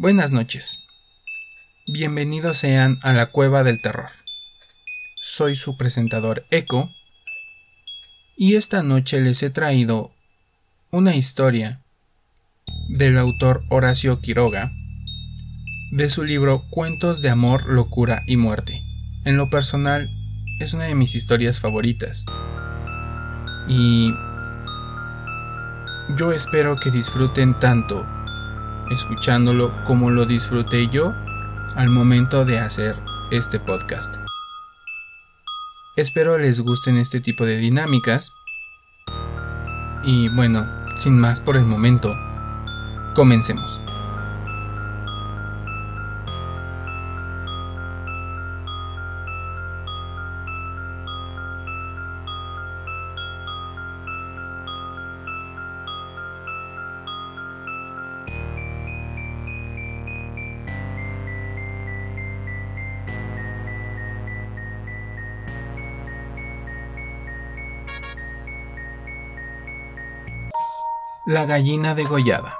Buenas noches. Bienvenidos sean a la Cueva del Terror. Soy su presentador Echo y esta noche les he traído una historia del autor Horacio Quiroga de su libro Cuentos de Amor, Locura y Muerte. En lo personal es una de mis historias favoritas y yo espero que disfruten tanto escuchándolo como lo disfruté yo al momento de hacer este podcast. Espero les gusten este tipo de dinámicas. Y bueno, sin más por el momento, comencemos. La gallina degollada.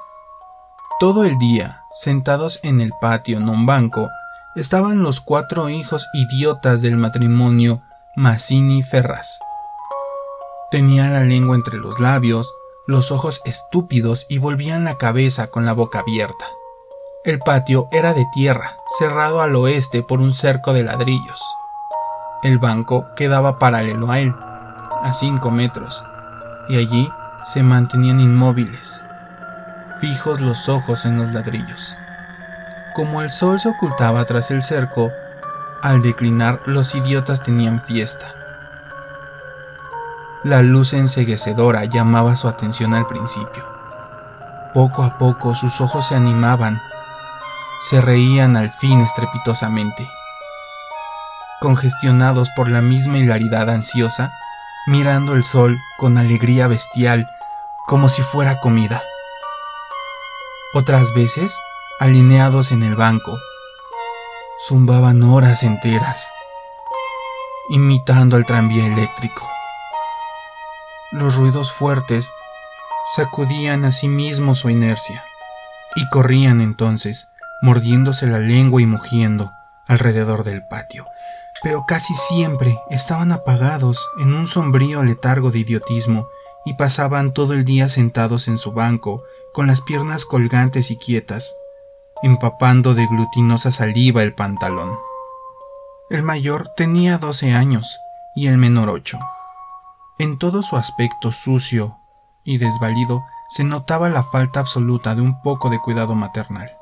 Todo el día, sentados en el patio en un banco, estaban los cuatro hijos idiotas del matrimonio Mazzini Ferraz. Tenían la lengua entre los labios, los ojos estúpidos y volvían la cabeza con la boca abierta. El patio era de tierra, cerrado al oeste por un cerco de ladrillos. El banco quedaba paralelo a él, a cinco metros, y allí se mantenían inmóviles, fijos los ojos en los ladrillos. Como el sol se ocultaba tras el cerco, al declinar los idiotas tenían fiesta. La luz enseguecedora llamaba su atención al principio. Poco a poco sus ojos se animaban, se reían al fin estrepitosamente. Congestionados por la misma hilaridad ansiosa, mirando el sol con alegría bestial, como si fuera comida. Otras veces, alineados en el banco, zumbaban horas enteras, imitando al tranvía eléctrico. Los ruidos fuertes sacudían a sí mismos su inercia, y corrían entonces, mordiéndose la lengua y mugiendo alrededor del patio, pero casi siempre estaban apagados en un sombrío letargo de idiotismo y pasaban todo el día sentados en su banco, con las piernas colgantes y quietas, empapando de glutinosa saliva el pantalón. El mayor tenía doce años y el menor ocho. En todo su aspecto sucio y desvalido se notaba la falta absoluta de un poco de cuidado maternal.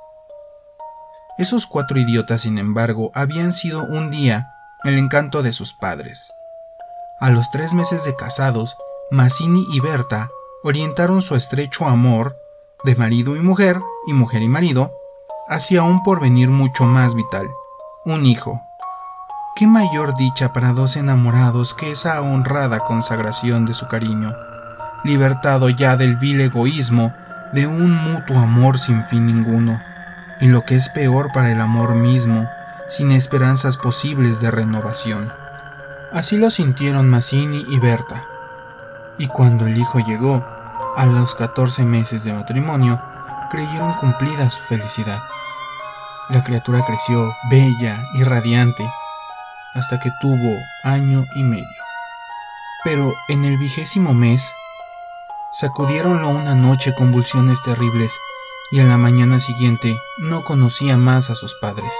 Esos cuatro idiotas, sin embargo, habían sido un día el encanto de sus padres. A los tres meses de casados, Mazzini y Berta orientaron su estrecho amor de marido y mujer y mujer y marido hacia un porvenir mucho más vital, un hijo. ¿Qué mayor dicha para dos enamorados que esa honrada consagración de su cariño, libertado ya del vil egoísmo de un mutuo amor sin fin ninguno, y lo que es peor para el amor mismo, sin esperanzas posibles de renovación. Así lo sintieron Mazzini y Berta. Y cuando el hijo llegó, a los 14 meses de matrimonio, creyeron cumplida su felicidad. La criatura creció bella y radiante hasta que tuvo año y medio. Pero en el vigésimo mes, sacudieronlo una noche convulsiones terribles y en la mañana siguiente no conocía más a sus padres.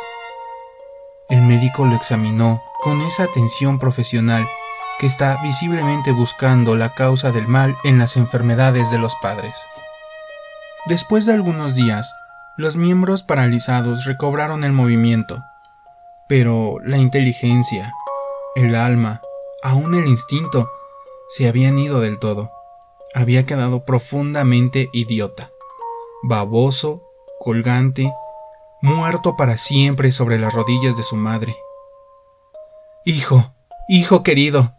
El médico lo examinó con esa atención profesional que está visiblemente buscando la causa del mal en las enfermedades de los padres. Después de algunos días, los miembros paralizados recobraron el movimiento, pero la inteligencia, el alma, aún el instinto, se habían ido del todo. Había quedado profundamente idiota, baboso, colgante, muerto para siempre sobre las rodillas de su madre. Hijo, hijo querido,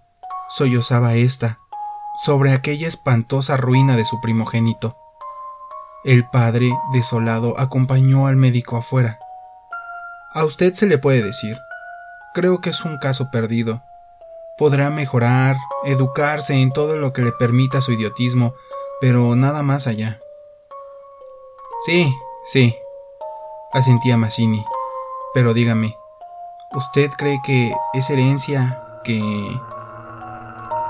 sollozaba ésta, sobre aquella espantosa ruina de su primogénito. El padre, desolado, acompañó al médico afuera. A usted se le puede decir. Creo que es un caso perdido. Podrá mejorar, educarse en todo lo que le permita su idiotismo, pero nada más allá. Sí, sí, asentía Mazzini. Pero dígame, ¿usted cree que es herencia que...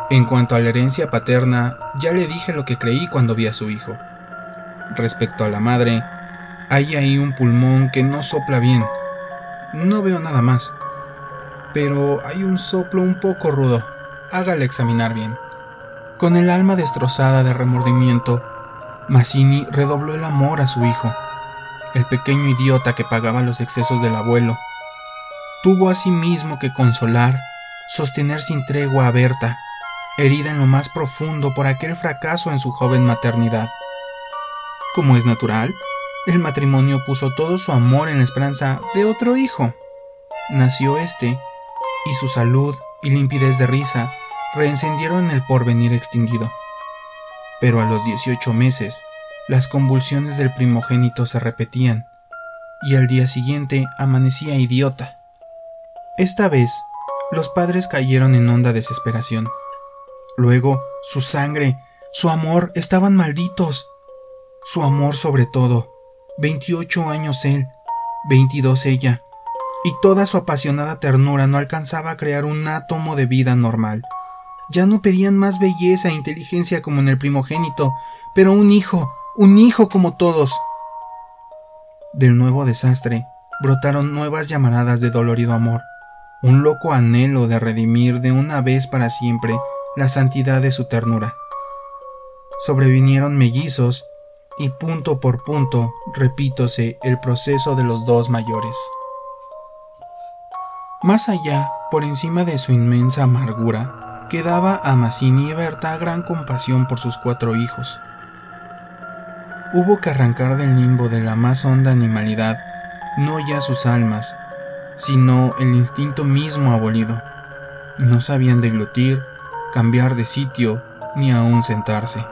En cuanto a la herencia paterna, ya le dije lo que creí cuando vi a su hijo. Respecto a la madre, hay ahí un pulmón que no sopla bien. No veo nada más. Pero hay un soplo un poco rudo. Hágale examinar bien. Con el alma destrozada de remordimiento, Mazzini redobló el amor a su hijo, el pequeño idiota que pagaba los excesos del abuelo. Tuvo asimismo que consolar, sostener sin tregua a Berta, herida en lo más profundo por aquel fracaso en su joven maternidad. Como es natural, el matrimonio puso todo su amor en la esperanza de otro hijo. Nació este, y su salud y limpidez de risa reencendieron el porvenir extinguido. Pero a los 18 meses, las convulsiones del primogénito se repetían, y al día siguiente amanecía idiota. Esta vez, los padres cayeron en honda desesperación. Luego, su sangre, su amor estaban malditos. Su amor sobre todo, 28 años él, 22 ella, y toda su apasionada ternura no alcanzaba a crear un átomo de vida normal. Ya no pedían más belleza e inteligencia como en el primogénito, pero un hijo, un hijo como todos. Del nuevo desastre brotaron nuevas llamaradas de dolorido amor, un loco anhelo de redimir de una vez para siempre la santidad de su ternura. Sobrevinieron mellizos y punto por punto repítose el proceso de los dos mayores. Más allá, por encima de su inmensa amargura, quedaba a Mazzini y Berta gran compasión por sus cuatro hijos. Hubo que arrancar del limbo de la más honda animalidad no ya sus almas, sino el instinto mismo abolido. No sabían deglutir, cambiar de sitio, ni aún sentarse.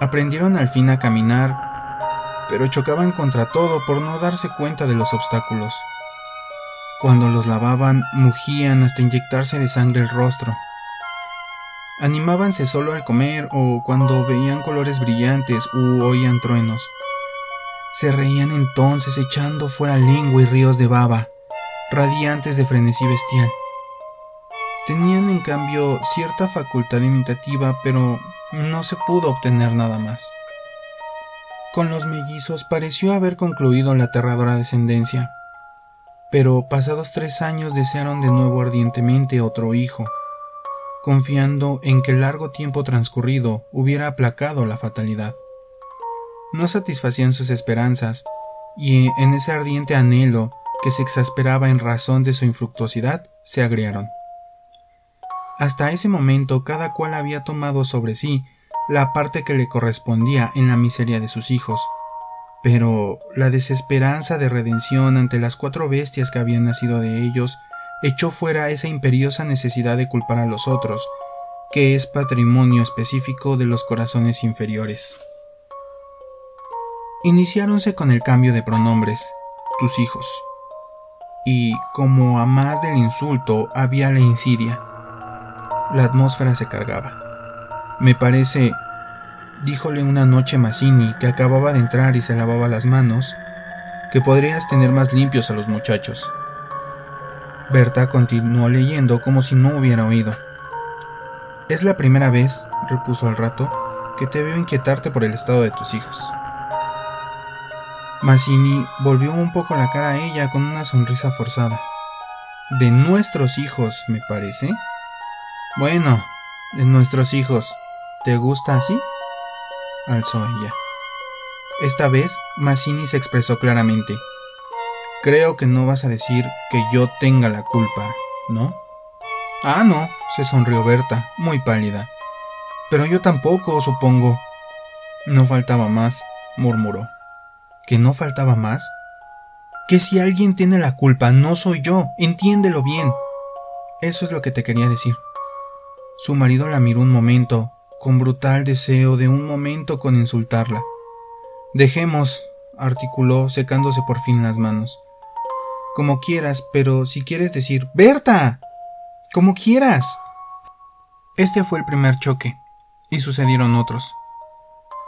Aprendieron al fin a caminar, pero chocaban contra todo por no darse cuenta de los obstáculos. Cuando los lavaban, mugían hasta inyectarse de sangre el rostro. Animábanse solo al comer o cuando veían colores brillantes u oían truenos. Se reían entonces echando fuera lengua y ríos de baba, radiantes de frenesí bestial. Tenían en cambio cierta facultad imitativa, pero no se pudo obtener nada más. Con los mellizos pareció haber concluido la aterradora descendencia, pero pasados tres años desearon de nuevo ardientemente otro hijo, confiando en que el largo tiempo transcurrido hubiera aplacado la fatalidad. No satisfacían sus esperanzas, y en ese ardiente anhelo que se exasperaba en razón de su infructuosidad, se agriaron. Hasta ese momento cada cual había tomado sobre sí la parte que le correspondía en la miseria de sus hijos. Pero la desesperanza de redención ante las cuatro bestias que habían nacido de ellos echó fuera esa imperiosa necesidad de culpar a los otros, que es patrimonio específico de los corazones inferiores. Iniciáronse con el cambio de pronombres, tus hijos. Y como a más del insulto había la insidia, la atmósfera se cargaba. Me parece, díjole una noche Mazzini, que acababa de entrar y se lavaba las manos, que podrías tener más limpios a los muchachos. Berta continuó leyendo como si no hubiera oído. Es la primera vez, repuso al rato, que te veo inquietarte por el estado de tus hijos. Mazzini volvió un poco la cara a ella con una sonrisa forzada. De nuestros hijos, me parece. Bueno, de nuestros hijos, ¿te gusta así? alzó ella. Esta vez Mazzini se expresó claramente. Creo que no vas a decir que yo tenga la culpa, ¿no? Ah, no, se sonrió Berta, muy pálida. Pero yo tampoco, supongo. No faltaba más, murmuró. ¿Que no faltaba más? Que si alguien tiene la culpa, no soy yo, entiéndelo bien. Eso es lo que te quería decir. Su marido la miró un momento, con brutal deseo de un momento con insultarla. Dejemos, articuló, secándose por fin las manos. Como quieras, pero si quieres decir, Berta, como quieras. Este fue el primer choque, y sucedieron otros.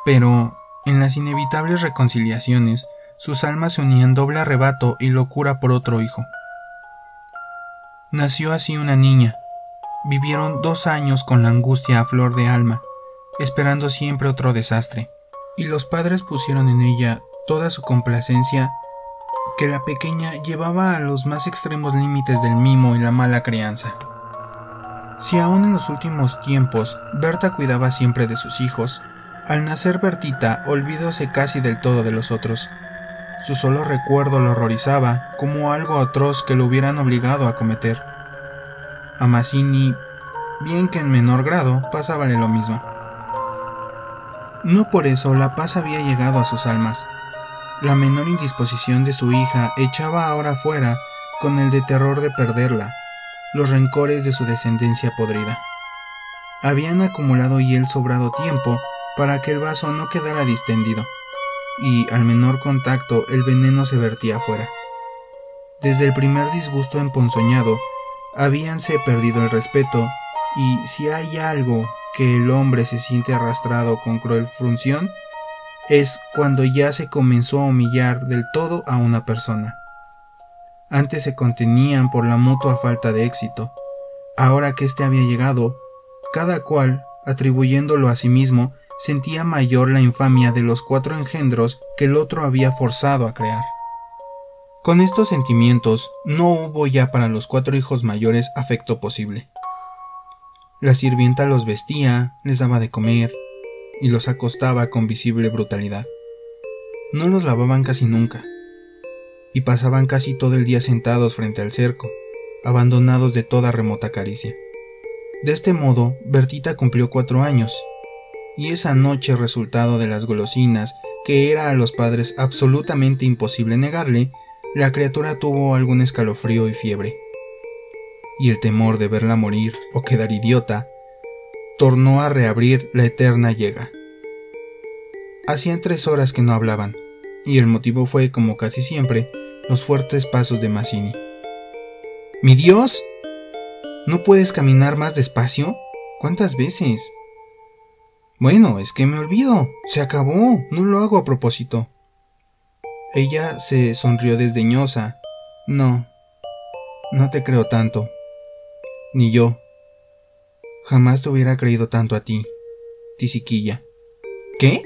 Pero, en las inevitables reconciliaciones, sus almas se unían doble arrebato y locura por otro hijo. Nació así una niña. Vivieron dos años con la angustia a flor de alma, esperando siempre otro desastre, y los padres pusieron en ella toda su complacencia que la pequeña llevaba a los más extremos límites del mimo y la mala crianza. Si aún en los últimos tiempos Berta cuidaba siempre de sus hijos, al nacer Bertita olvidóse casi del todo de los otros. Su solo recuerdo lo horrorizaba como algo atroz que lo hubieran obligado a cometer. A Mazzini, bien que en menor grado, pasábale lo mismo. No por eso la paz había llegado a sus almas. La menor indisposición de su hija echaba ahora fuera, con el de terror de perderla, los rencores de su descendencia podrida. Habían acumulado y el sobrado tiempo para que el vaso no quedara distendido, y al menor contacto el veneno se vertía afuera. Desde el primer disgusto emponzoñado, habíanse perdido el respeto, y si hay algo que el hombre se siente arrastrado con cruel frunción, es cuando ya se comenzó a humillar del todo a una persona. Antes se contenían por la mutua falta de éxito. Ahora que éste había llegado, cada cual, atribuyéndolo a sí mismo, sentía mayor la infamia de los cuatro engendros que el otro había forzado a crear. Con estos sentimientos no hubo ya para los cuatro hijos mayores afecto posible. La sirvienta los vestía, les daba de comer y los acostaba con visible brutalidad. No los lavaban casi nunca, y pasaban casi todo el día sentados frente al cerco, abandonados de toda remota caricia. De este modo, Bertita cumplió cuatro años, y esa noche resultado de las golosinas, que era a los padres absolutamente imposible negarle, la criatura tuvo algún escalofrío y fiebre. Y el temor de verla morir o quedar idiota, tornó a reabrir la eterna llega. Hacían tres horas que no hablaban, y el motivo fue, como casi siempre, los fuertes pasos de Mazzini. ¡Mi Dios! ¿No puedes caminar más despacio? ¿Cuántas veces? Bueno, es que me olvido. Se acabó. No lo hago a propósito. Ella se sonrió desdeñosa. No, no te creo tanto. Ni yo. Jamás te hubiera creído tanto a ti, tisiquilla. ¿Qué?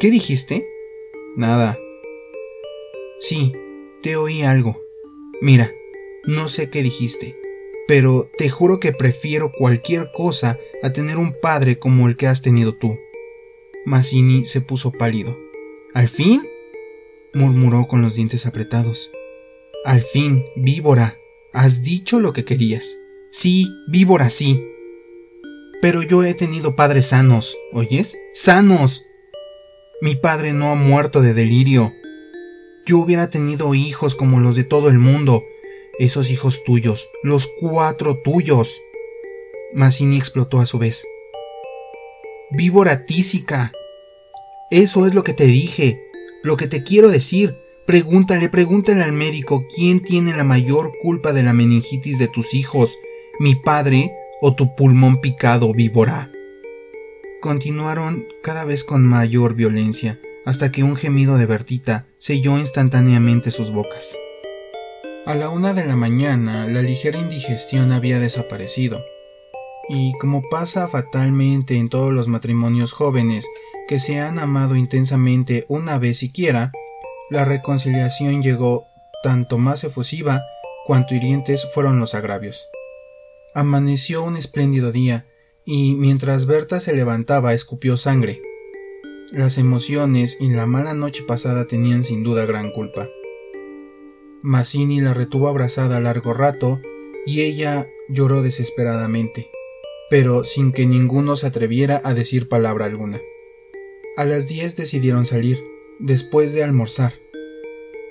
¿Qué dijiste? Nada. Sí, te oí algo. Mira, no sé qué dijiste, pero te juro que prefiero cualquier cosa a tener un padre como el que has tenido tú. Mazzini se puso pálido. ¿Al fin? Murmuró con los dientes apretados. Al fin, víbora, has dicho lo que querías. Sí, víbora, sí. Pero yo he tenido padres sanos, ¿oyes? ¡Sanos! Mi padre no ha muerto de delirio yo hubiera tenido hijos como los de todo el mundo. Esos hijos tuyos, los cuatro tuyos. Mazzini explotó a su vez. Víbora tísica. Eso es lo que te dije, lo que te quiero decir. Pregúntale, pregúntale al médico quién tiene la mayor culpa de la meningitis de tus hijos, mi padre o tu pulmón picado, víbora. Continuaron cada vez con mayor violencia, hasta que un gemido de Bertita selló instantáneamente sus bocas. A la una de la mañana la ligera indigestión había desaparecido, y como pasa fatalmente en todos los matrimonios jóvenes que se han amado intensamente una vez siquiera, la reconciliación llegó tanto más efusiva cuanto hirientes fueron los agravios. Amaneció un espléndido día, y mientras Berta se levantaba escupió sangre. Las emociones y la mala noche pasada tenían sin duda gran culpa. Mazzini la retuvo abrazada largo rato y ella lloró desesperadamente, pero sin que ninguno se atreviera a decir palabra alguna. A las diez decidieron salir, después de almorzar.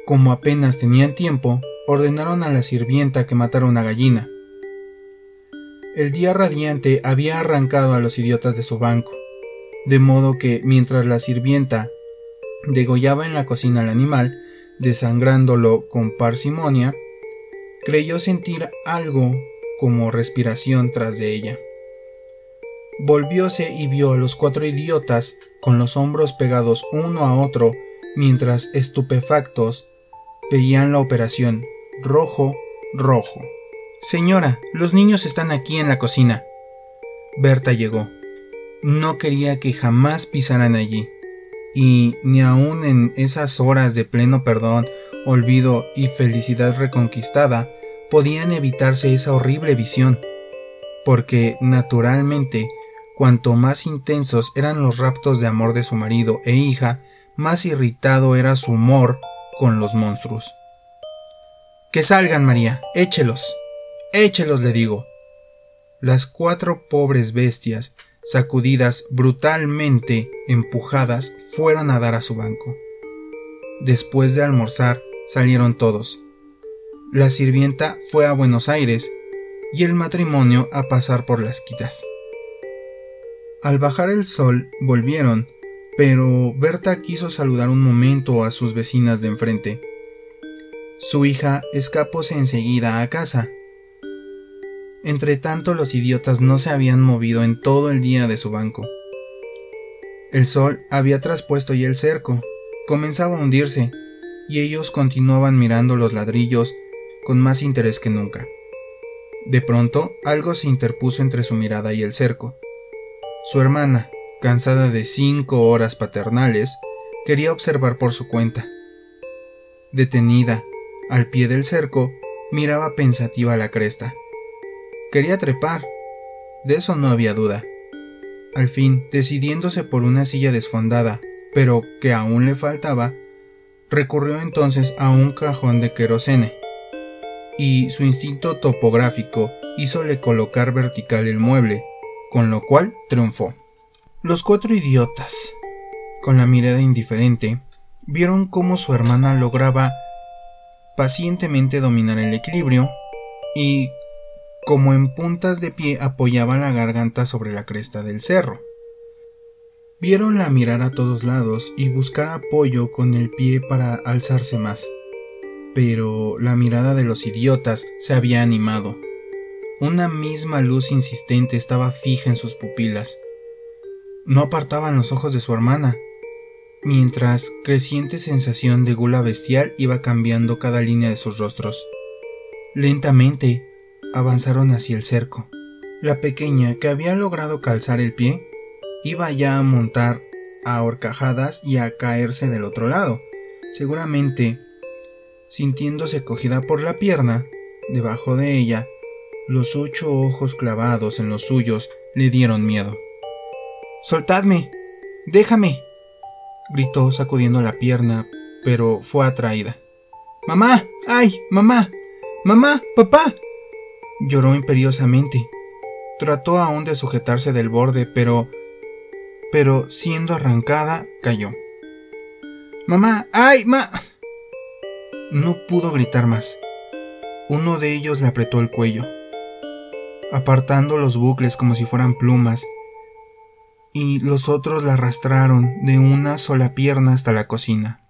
Como apenas tenían tiempo, ordenaron a la sirvienta que matara una gallina. El día radiante había arrancado a los idiotas de su banco de modo que mientras la sirvienta degollaba en la cocina al animal, desangrándolo con parsimonia, creyó sentir algo como respiración tras de ella. Volvióse y vio a los cuatro idiotas con los hombros pegados uno a otro, mientras estupefactos veían la operación rojo, rojo. Señora, los niños están aquí en la cocina. Berta llegó. No quería que jamás pisaran allí, y ni aun en esas horas de pleno perdón, olvido y felicidad reconquistada, podían evitarse esa horrible visión, porque, naturalmente, cuanto más intensos eran los raptos de amor de su marido e hija, más irritado era su humor con los monstruos. Que salgan, María, échelos, échelos, le digo. Las cuatro pobres bestias, sacudidas brutalmente, empujadas, fueron a dar a su banco. Después de almorzar, salieron todos. La sirvienta fue a Buenos Aires y el matrimonio a pasar por las quitas. Al bajar el sol volvieron, pero Berta quiso saludar un momento a sus vecinas de enfrente. Su hija escapóse enseguida a casa. Entretanto los idiotas no se habían movido en todo el día de su banco. El sol había traspuesto ya el cerco, comenzaba a hundirse, y ellos continuaban mirando los ladrillos con más interés que nunca. De pronto algo se interpuso entre su mirada y el cerco. Su hermana, cansada de cinco horas paternales, quería observar por su cuenta. Detenida, al pie del cerco, miraba pensativa la cresta. Quería trepar, de eso no había duda. Al fin, decidiéndose por una silla desfondada, pero que aún le faltaba, recurrió entonces a un cajón de querosene, y su instinto topográfico hízole colocar vertical el mueble, con lo cual triunfó. Los cuatro idiotas, con la mirada indiferente, vieron cómo su hermana lograba pacientemente dominar el equilibrio y como en puntas de pie apoyaba la garganta sobre la cresta del cerro. Vieronla mirar a todos lados y buscar apoyo con el pie para alzarse más. Pero la mirada de los idiotas se había animado. Una misma luz insistente estaba fija en sus pupilas. No apartaban los ojos de su hermana, mientras creciente sensación de gula bestial iba cambiando cada línea de sus rostros. Lentamente avanzaron hacia el cerco. La pequeña, que había logrado calzar el pie, iba ya a montar a horcajadas y a caerse del otro lado. Seguramente, sintiéndose cogida por la pierna, debajo de ella, los ocho ojos clavados en los suyos le dieron miedo. Soltadme. Déjame. gritó sacudiendo la pierna, pero fue atraída. Mamá. ¡Ay! Mamá. Mamá. Papá. lloró imperiosamente. Trató aún de sujetarse del borde, pero. pero siendo arrancada, cayó. Mamá. ¡Ay! Ma. No pudo gritar más. Uno de ellos le apretó el cuello apartando los bucles como si fueran plumas, y los otros la arrastraron de una sola pierna hasta la cocina,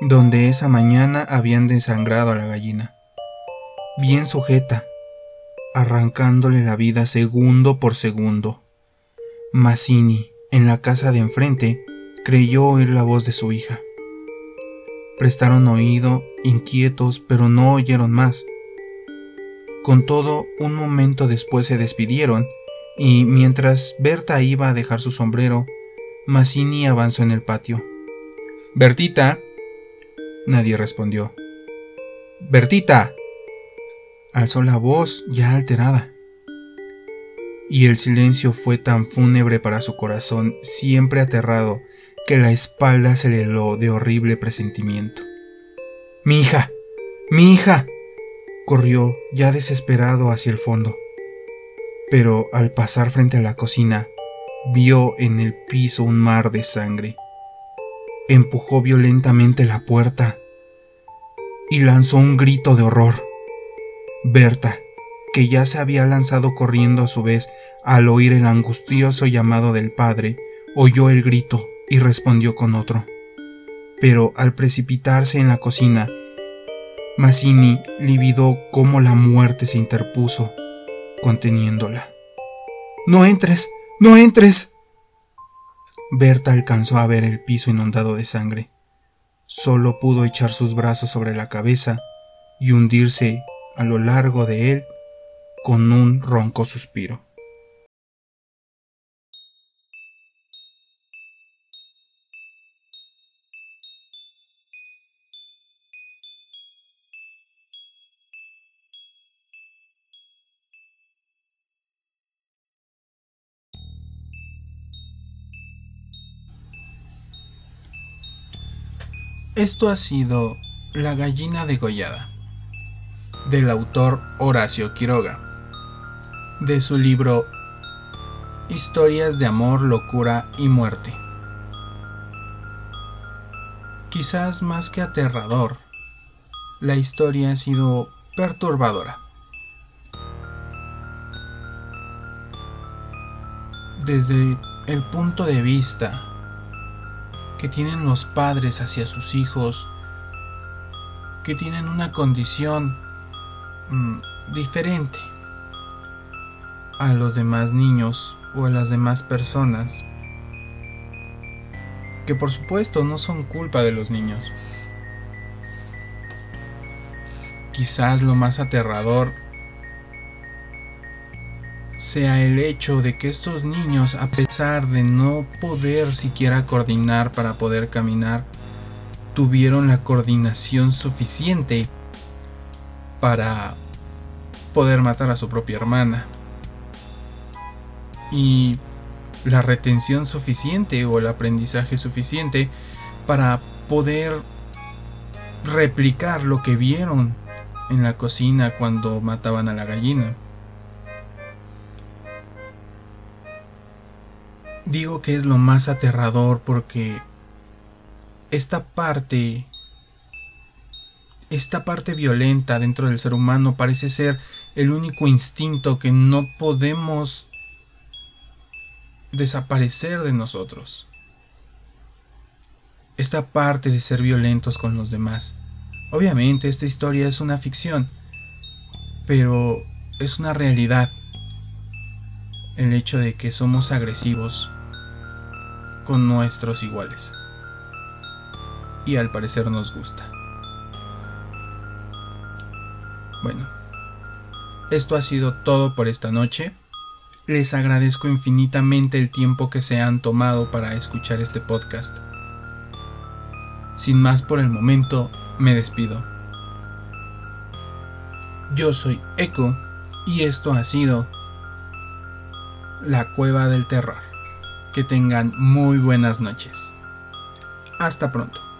donde esa mañana habían desangrado a la gallina, bien sujeta, arrancándole la vida segundo por segundo. Mazzini, en la casa de enfrente, creyó oír la voz de su hija. Prestaron oído, inquietos, pero no oyeron más con todo, un momento después se despidieron, y mientras Berta iba a dejar su sombrero, Mazzini avanzó en el patio. Bertita. Nadie respondió. Bertita. Alzó la voz ya alterada. Y el silencio fue tan fúnebre para su corazón, siempre aterrado, que la espalda se le heló de horrible presentimiento. Mi hija. Mi hija corrió ya desesperado hacia el fondo. Pero al pasar frente a la cocina, vio en el piso un mar de sangre. Empujó violentamente la puerta y lanzó un grito de horror. Berta, que ya se había lanzado corriendo a su vez al oír el angustioso llamado del padre, oyó el grito y respondió con otro. Pero al precipitarse en la cocina, Mazzini lividó cómo la muerte se interpuso, conteniéndola. ¡No entres! ¡No entres! Berta alcanzó a ver el piso inundado de sangre. solo pudo echar sus brazos sobre la cabeza y hundirse a lo largo de él con un ronco suspiro. Esto ha sido La gallina degollada, del autor Horacio Quiroga, de su libro Historias de amor, locura y muerte. Quizás más que aterrador, la historia ha sido perturbadora. Desde el punto de vista que tienen los padres hacia sus hijos, que tienen una condición mm, diferente a los demás niños o a las demás personas, que por supuesto no son culpa de los niños. Quizás lo más aterrador sea el hecho de que estos niños, a pesar de no poder siquiera coordinar para poder caminar, tuvieron la coordinación suficiente para poder matar a su propia hermana. Y la retención suficiente o el aprendizaje suficiente para poder replicar lo que vieron en la cocina cuando mataban a la gallina. Digo que es lo más aterrador porque esta parte, esta parte violenta dentro del ser humano parece ser el único instinto que no podemos desaparecer de nosotros. Esta parte de ser violentos con los demás. Obviamente esta historia es una ficción, pero es una realidad. El hecho de que somos agresivos con nuestros iguales. Y al parecer nos gusta. Bueno, esto ha sido todo por esta noche. Les agradezco infinitamente el tiempo que se han tomado para escuchar este podcast. Sin más por el momento, me despido. Yo soy Echo y esto ha sido La Cueva del Terror. Que tengan muy buenas noches. Hasta pronto.